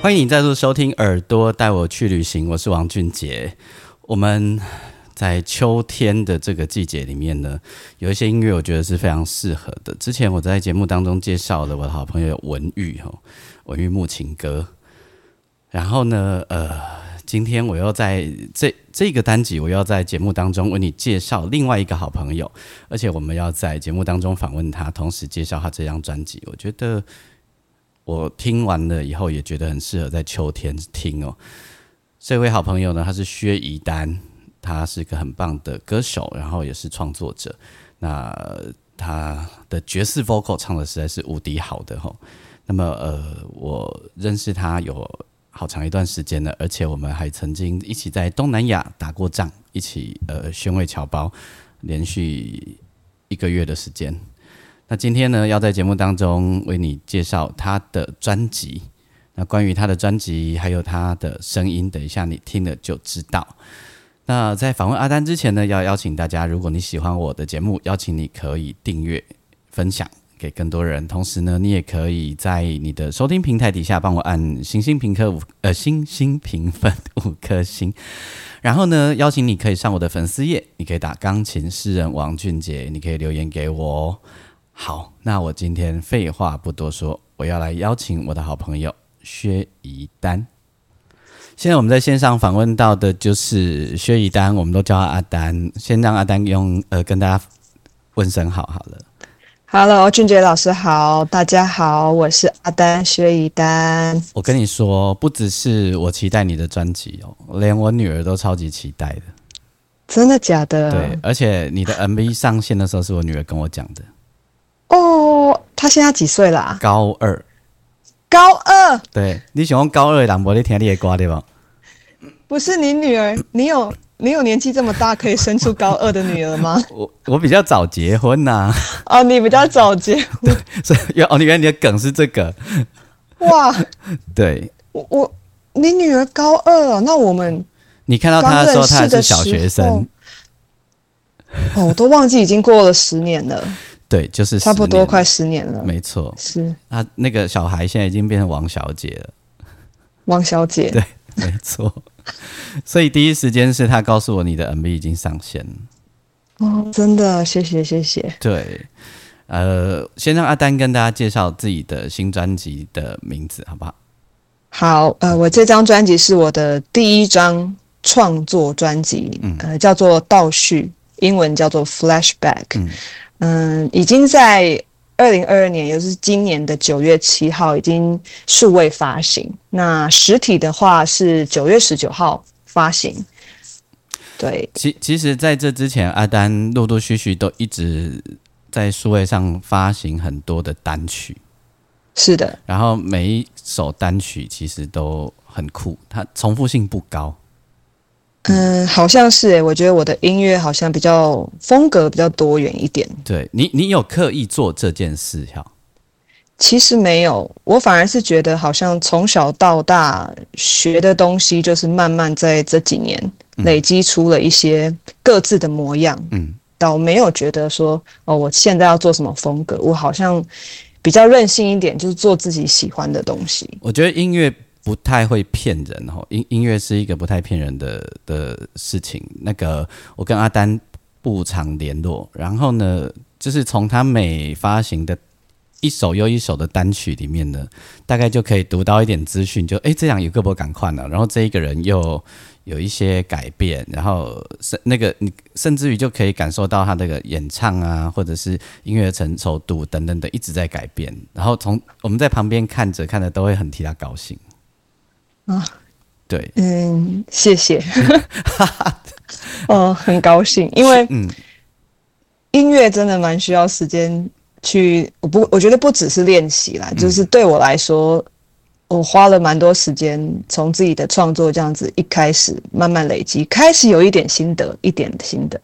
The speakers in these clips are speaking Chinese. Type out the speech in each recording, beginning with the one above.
欢迎你再度收听《耳朵带我去旅行》，我是王俊杰。我们在秋天的这个季节里面呢，有一些音乐我觉得是非常适合的。之前我在节目当中介绍了我的好朋友文玉哈，文玉木琴歌。然后呢，呃，今天我要在这这个单集，我要在节目当中为你介绍另外一个好朋友，而且我们要在节目当中访问他，同时介绍他这张专辑。我觉得。我听完了以后也觉得很适合在秋天听哦。这位好朋友呢，他是薛怡丹，他是个很棒的歌手，然后也是创作者。那他的爵士 vocal 唱的实在是无敌好的哈。那么呃，我认识他有好长一段时间了，而且我们还曾经一起在东南亚打过仗，一起呃宣慰侨胞，连续一个月的时间。那今天呢，要在节目当中为你介绍他的专辑。那关于他的专辑，还有他的声音，等一下你听了就知道。那在访问阿丹之前呢，要邀请大家，如果你喜欢我的节目，邀请你可以订阅、分享给更多人。同时呢，你也可以在你的收听平台底下帮我按星星评颗五呃星星评分五颗星。然后呢，邀请你可以上我的粉丝页，你可以打钢琴诗人王俊杰，你可以留言给我。好，那我今天废话不多说，我要来邀请我的好朋友薛怡丹。现在我们在线上访问到的就是薛怡丹，我们都叫他阿丹。先让阿丹用呃跟大家问声好好了。Hello，俊杰老师好，大家好，我是阿丹薛怡丹。我跟你说，不只是我期待你的专辑哦，连我女儿都超级期待的。真的假的？对，而且你的 MV 上线的时候，是我女儿跟我讲的。哦，他现在几岁啦？高二，高二。对，你喜欢高二的人，无你听你的歌对吧？不是你女儿，你有你有年纪这么大，可以生出高二的女儿吗？我我比较早结婚呐。哦，你比较早结婚，所以哦，原来你的梗是这个。哇，对，我我你女儿高二哦，那我们你看到她的时候，她还是小学生。哦，我都忘记已经过了十年了。对，就是差不多快十年了，没错，是啊，那个小孩现在已经变成王小姐了。王小姐，对，没错。所以第一时间是他告诉我你的 MV 已经上线了。哦，真的，谢谢，谢谢。对，呃，先让阿丹跟大家介绍自己的新专辑的名字，好不好？好，呃，我这张专辑是我的第一张创作专辑，呃，叫做倒叙，英文叫做 Flashback。嗯，已经在二零二二年，也就是今年的九月七号，已经数位发行。那实体的话是九月十九号发行。对，其其实在这之前，阿丹陆陆续续都一直在数位上发行很多的单曲。是的，然后每一首单曲其实都很酷，它重复性不高。嗯，好像是诶，我觉得我的音乐好像比较风格比较多元一点。对你，你有刻意做这件事哈？其实没有，我反而是觉得好像从小到大学的东西，就是慢慢在这几年累积出了一些各自的模样。嗯，倒没有觉得说哦，我现在要做什么风格，我好像比较任性一点，就是做自己喜欢的东西。我觉得音乐。不太会骗人哦，音音乐是一个不太骗人的的事情。那个我跟阿丹不常联络，然后呢，就是从他每发行的一首又一首的单曲里面呢，大概就可以读到一点资讯，就哎这样有个不赶快呢，然后这一个人又有一些改变，然后甚那个你甚至于就可以感受到他那个演唱啊，或者是音乐成熟度等等的一直在改变，然后从我们在旁边看着看着都会很替他高兴。啊，对，嗯，谢谢，哦，很高兴，因为嗯，音乐真的蛮需要时间去，我不，我觉得不只是练习啦，就是对我来说。我花了蛮多时间，从自己的创作这样子一开始慢慢累积，开始有一点心得，一点心得。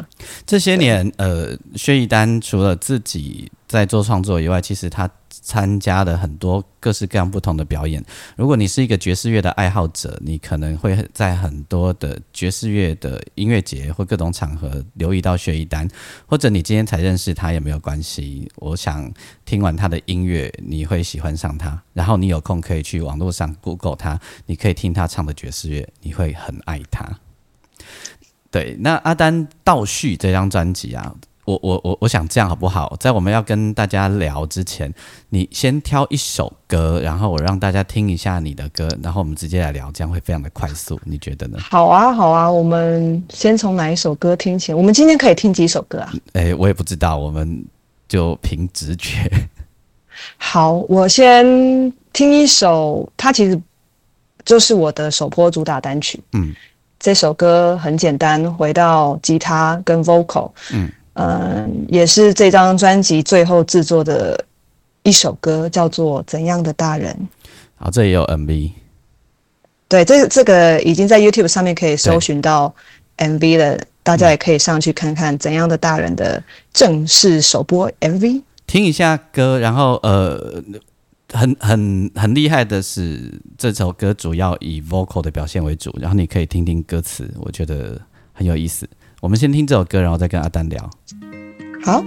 这些年，呃，薛逸丹除了自己在做创作以外，其实他。参加了很多各式各样不同的表演。如果你是一个爵士乐的爱好者，你可能会在很多的爵士乐的音乐节或各种场合留意到薛一丹，或者你今天才认识他也没有关系。我想听完他的音乐，你会喜欢上他，然后你有空可以去网络上 Google 他，你可以听他唱的爵士乐，你会很爱他。对，那阿丹倒叙这张专辑啊。我我我我想这样好不好？在我们要跟大家聊之前，你先挑一首歌，然后我让大家听一下你的歌，然后我们直接来聊，这样会非常的快速。你觉得呢？好啊，好啊，我们先从哪一首歌听起？我们今天可以听几首歌啊？哎，我也不知道，我们就凭直觉。好，我先听一首，它其实就是我的首播主打单曲。嗯，这首歌很简单，回到吉他跟 vocal。嗯。嗯，也是这张专辑最后制作的一首歌，叫做《怎样的大人》。好，这也有 MV。对，这这个已经在 YouTube 上面可以搜寻到 MV 了，大家也可以上去看看《怎样的大人》的正式首播 MV。听一下歌，然后呃，很很很厉害的是，这首歌主要以 vocal 的表现为主，然后你可以听听歌词，我觉得很有意思。我们先听这首歌，然后再跟阿丹聊。好。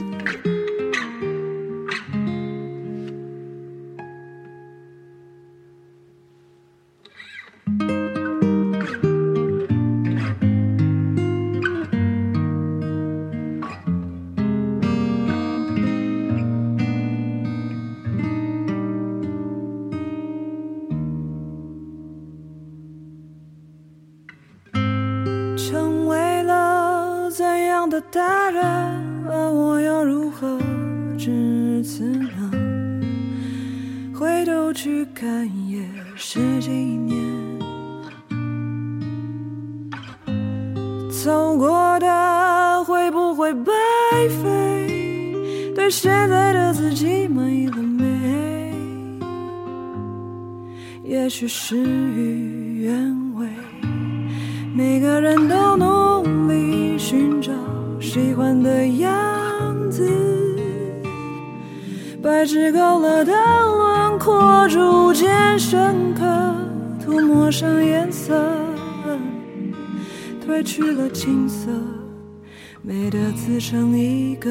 大人，我要如何至此呢？回头去看也是几年，走过的会不会白费？对现在的自己满意了没？也许事与愿违，每个人都努力寻。喜欢的样子，白纸勾勒的轮廓逐渐深刻，涂抹上颜色，褪去了青涩，美得自成一个。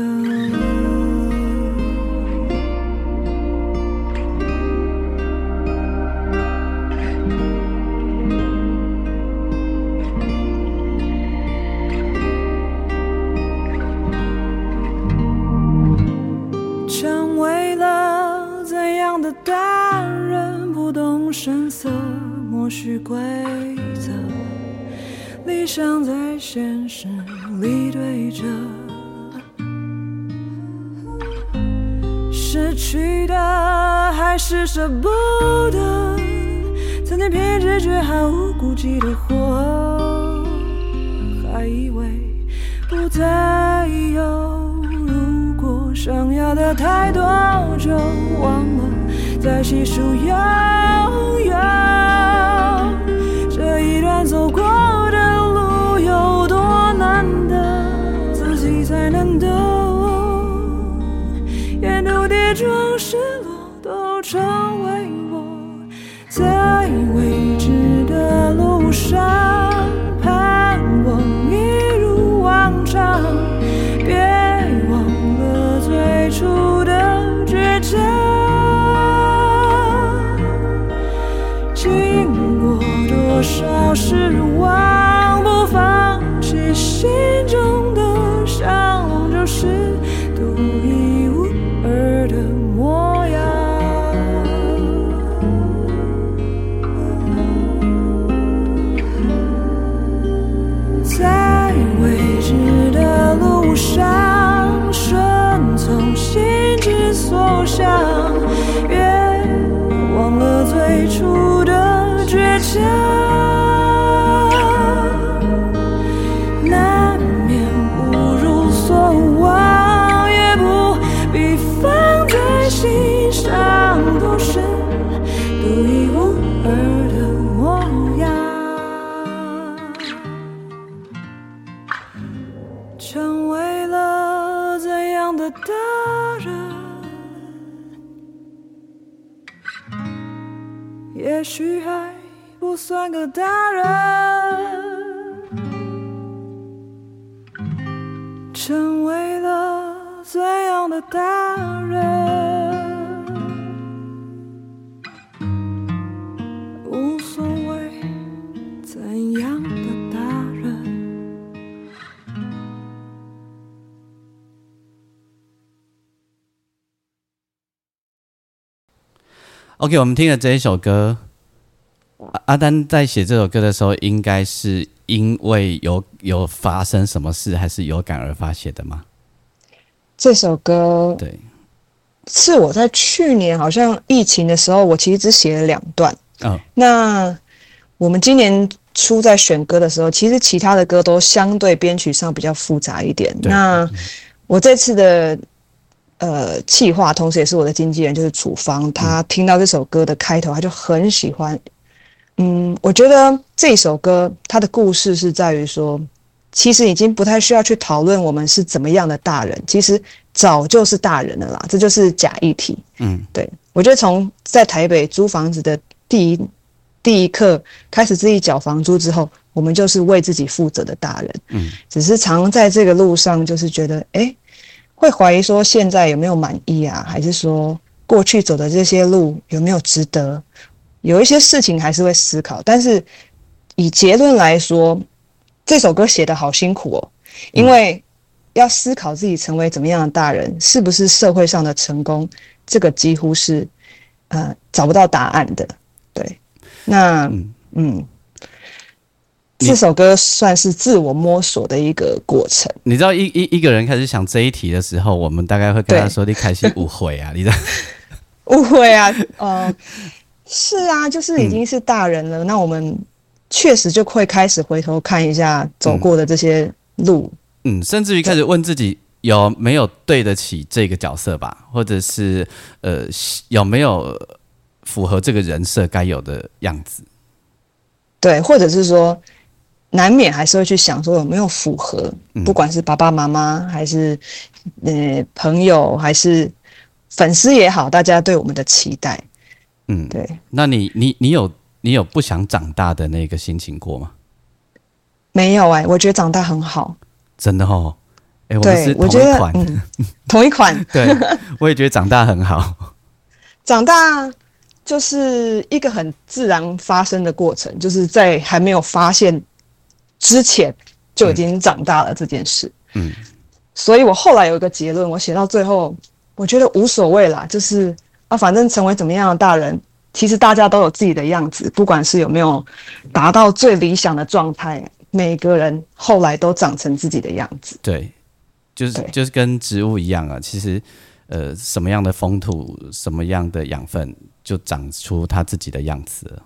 规则，理想在现实里对着，失去的还是舍不得，曾经凭直觉毫无顾忌的活，还以为不再有。如果，想要的太多就忘了再细数许还不算个大人，成为了怎样的大人？无所谓怎样的大人。OK，我们听了这一首歌，阿阿丹在写这首歌的时候，应该是因为有有发生什么事，还是有感而发写的吗？这首歌对，是我在去年好像疫情的时候，我其实只写了两段。嗯那我们今年初在选歌的时候，其实其他的歌都相对编曲上比较复杂一点。那我这次的呃企划，同时也是我的经纪人，就是楚方，他听到这首歌的开头，他就很喜欢。嗯，我觉得这首歌它的故事是在于说，其实已经不太需要去讨论我们是怎么样的大人，其实早就是大人了啦，这就是假议题。嗯，对我觉得从在台北租房子的第一第一刻开始自己缴房租之后，我们就是为自己负责的大人。嗯，只是常在这个路上，就是觉得，哎，会怀疑说现在有没有满意啊，还是说过去走的这些路有没有值得？有一些事情还是会思考，但是以结论来说，这首歌写的好辛苦哦，因为要思考自己成为怎么样的大人，是不是社会上的成功，这个几乎是呃找不到答案的。对，那嗯嗯，这首歌算是自我摸索的一个过程。你知道一一一个人开始想这一题的时候，我们大概会跟他说：“你开心误会啊！”你知道？误会啊，呃，是啊，就是已经是大人了，那我们确实就会开始回头看一下走过的这些路。嗯，甚至于开始问自己有没有对得起这个角色吧，或者是呃有没有符合这个人设该有的样子。对，或者是说，难免还是会去想说有没有符合，嗯不管是爸爸妈妈还是呃朋友还是粉丝也好，大家对我们的期待。嗯，对，那你你你有你有不想长大的那个心情过吗？没有哎、我觉得长大很好。真的哦，哎、我觉得同一款，嗯，同一款。对，我也觉得长大很好。长大就是一个很自然发生的过程，就是在还没有发现之前就已经长大了这件事。嗯，所以我后来有一个结论，我写到最后，我觉得无所谓啦，就是啊，反正成为怎么样的大人，其实大家都有自己的样子，不管是有没有达到最理想的状态，每个人后来都长成自己的样子。对，就是就是跟植物一样啊，其实呃什么样的风土，什么样的养分，就长出它自己的样子了。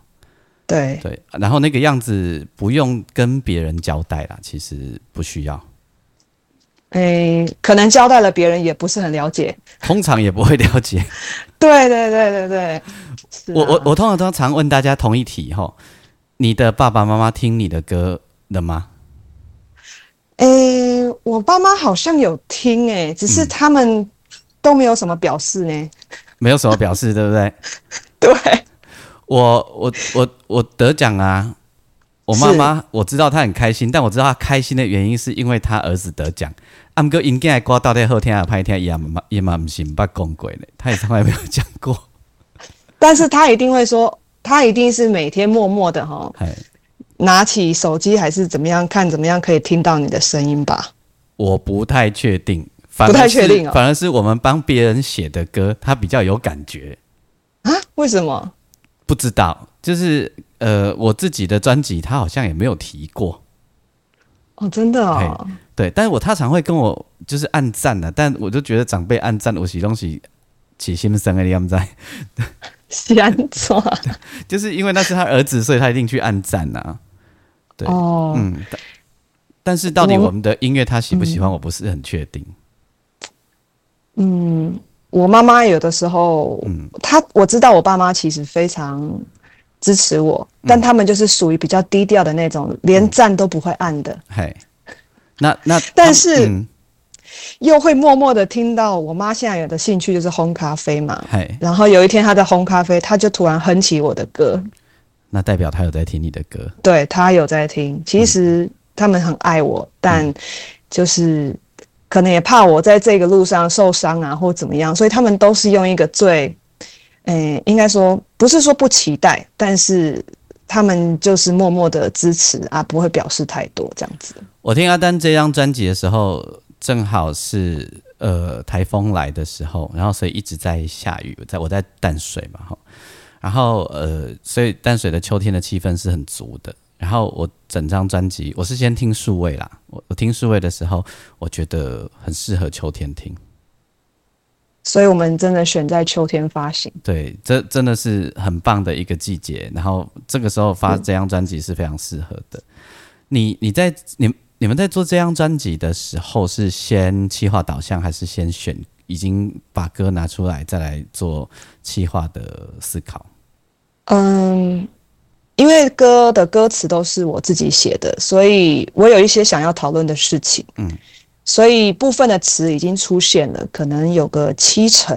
对，对，然后那个样子不用跟别人交代啦，其实不需要，诶，可能交代了别人也不是很了解。通常也不会了解。对对对对对，是我我啊我通常都常问大家同一题哈，你的爸爸妈妈听你的歌了吗？诶，我爸妈好像有听诶，只嗯是他们都没有什么表示呢。没有什么表示，对不对？对，我我我我得奖啊！我妈妈我知道她很开心，但我知道她开心的原因是因为她儿子得奖。啊，毋过因囝的歌到底后天还是歹听，伊也嘛伊嘛毋是毋捌讲过咧，她也从来没有讲过。但是他一定会说，他一定是每天默默的哈，哎，拿起手机还是怎么样看，怎么样可以听到你的声音吧？我不太确定，不太确定哦反而是我们帮别人写的歌，他比较有感觉。啊？为什么？不知道，就是呃，我自己的专辑他好像也没有提过。哦，真的哦，对，但是我他常会跟我就是暗赞的，但我就觉得长辈暗赞我洗东西起心生的，你们在，是安怎？就是因为那是他儿子，所以他一定去暗赞呐。对，哦，嗯，但但是到底我我们的音乐他喜不喜欢，我不是很确定。嗯，我妈妈有的时候，嗯她我知道我爸妈其实非常支持我，嗯。但他们就是属于比较低调的那种，连赞都不会按的。嘿，那那 但是嗯，又会默默的听到我妈现在有的兴趣就是烘咖啡嘛，嘿，然后有一天她在烘咖啡，她就突然哼起我的歌，那代表她有在听你的歌。对她有在听，其实他们很爱我，但就是可能也怕我在这个路上受伤啊，或怎么样，所以他们都是用一个最，诶、应该说不是说不期待，但是他们就是默默的支持啊，不会表示太多这样子。我听阿丹这张专辑的时候，正好是呃台风来的时候，然后所以一直在下雨，在我在淡水嘛哈，然后呃，所以淡水的秋天的气氛是很足的。然后我整张专辑，我是先听数位啦，我我听数位的时候，我觉得很适合秋天听。所以我们真的选在秋天发行。对，这真的是很棒的一个季节。然后这个时候发这张专辑是非常适合的。你你在你你们在做这张专辑的时候，是先企划导向，还是先选已经把歌拿出来再来做企划的思考？嗯，因为歌的歌词都是我自己写的，所以我有一些想要讨论的事情。嗯，所以部分的词已经出现了，可能有个七成。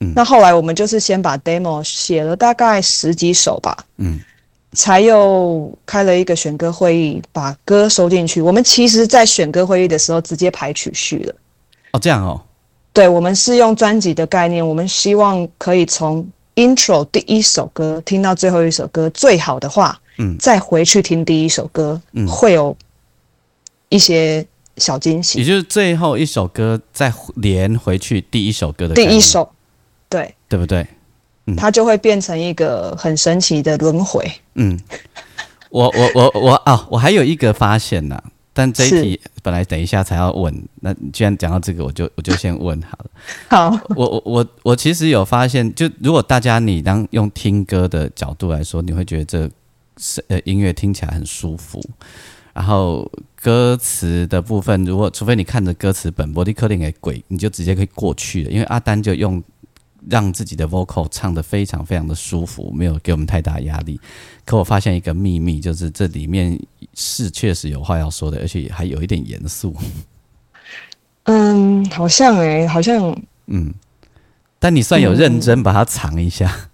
嗯那后来我们就是先把 demo 写了大概十几首吧，嗯才又开了一个选歌会议，把歌收进去。我们其实，在选歌会议的时候直接排曲序了。哦，这样哦，对，我们是用专辑的概念，我们希望可以从 intro 第一首歌听到最后一首歌，最好的话，嗯再回去听第一首歌，嗯会有一些小惊喜也。就是最后一首歌再连回去第一首歌的第一，首，对，对不对？嗯它就会变成一个很神奇的轮回。嗯，我我我我啊，我还有一个发现呢、但这一题本来等一下才要问，那你既然讲到这个，我就我就先问好了。好，我我我我其实有发现，就如果大家你当用听歌的角度来说，你会觉得这是呃音乐听起来很舒服，然后歌词的部分，如果除非你看着歌词本 body coding 给鬼，你就直接可以过去了，因为阿丹就用让自己的 vocal 唱得非常非常的舒服，没有给我们太大压力。可我发现一个秘密，就是这里面是确实有话要说的，而且还有一点严肃。嗯，好像诶、好像嗯，但你算有认真把它藏一下。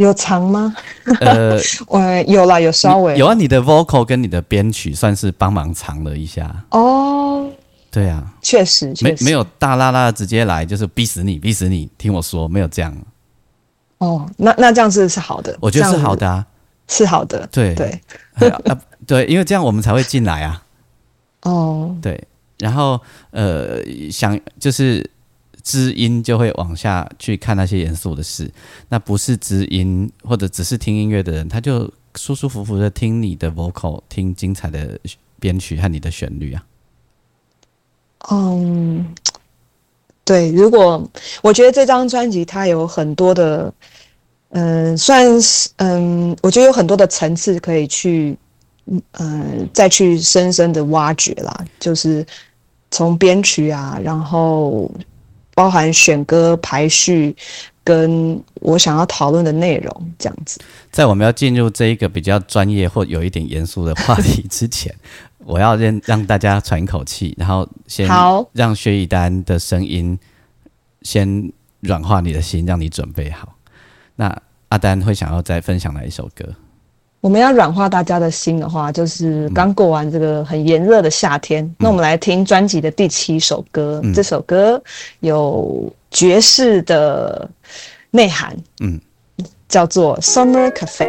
有长吗？呃，我有啦，有稍微。有啊，你的 vocal 跟你的编曲算是帮忙藏了一下。哦，对啊，确实，确实。没没有大拉拉的直接来，就是逼死你，逼死你，听我说，没有这样，哦，那那这样子是好的，我觉得是好的啊。是好的，对。对，啊，对，因为这样我们才会进来啊。哦，对，然后呃，想就是知音就会往下去看那些严肃的事，那不是知音或者只是听音乐的人，他就舒舒服服的听你的 vocal，听精彩的编曲和你的旋律啊。嗯，对，如果我觉得这张专辑它有很多的，嗯、算是嗯，我觉得有很多的层次可以去，嗯、再去深深的挖掘啦，就是从编曲啊，然后包含选歌排序，跟我想要讨论的内容这样子。在我们要进入这一个比较专业或有一点严肃的话题之前，我要让让大家喘一口气，然后先好让薛以丹的声音先软化你的心，让你准备好。那阿丹会想要再分享哪一首歌？我们要软化大家的心的话，就是刚过完这个很炎热的夏天，那我们来听专辑的第七首歌。嗯这首歌有爵士的内涵，嗯，叫做《Summer Cafe》。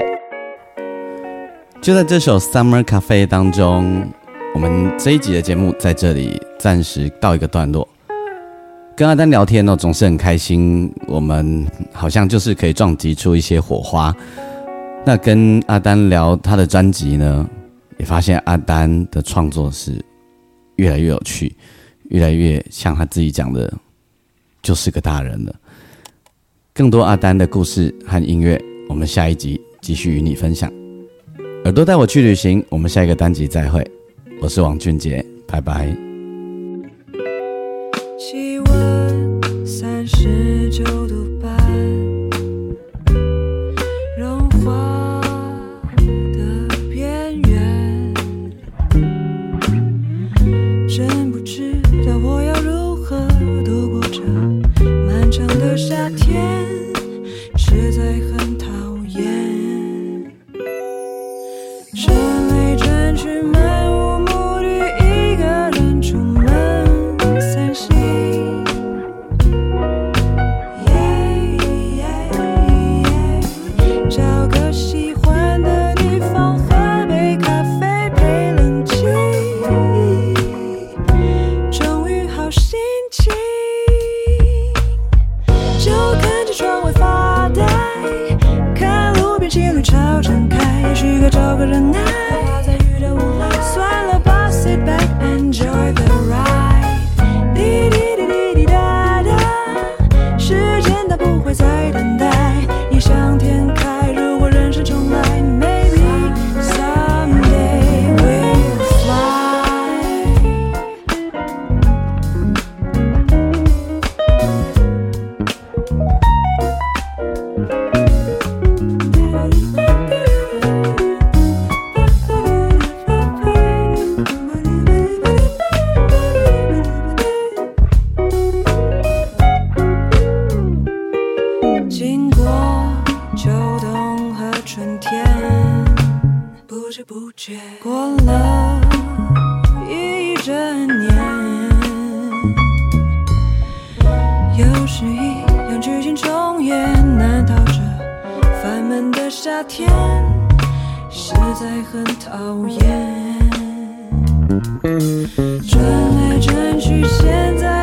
就在这首《Summer Cafe》当中，我们这一集的节目在这里暂时告一个段落。跟阿丹聊天呢，总是很开心，我们好像就是可以撞击出一些火花。那跟阿丹聊他的专辑呢，也发现阿丹的创作是越来越有趣，越来越像他自己讲的，就是个大人了。更多阿丹的故事和音乐，我们下一集继续与你分享。耳朵带我去旅行，我们下一个单集再会。我是王俊杰，拜拜。很讨厌。转来转去现在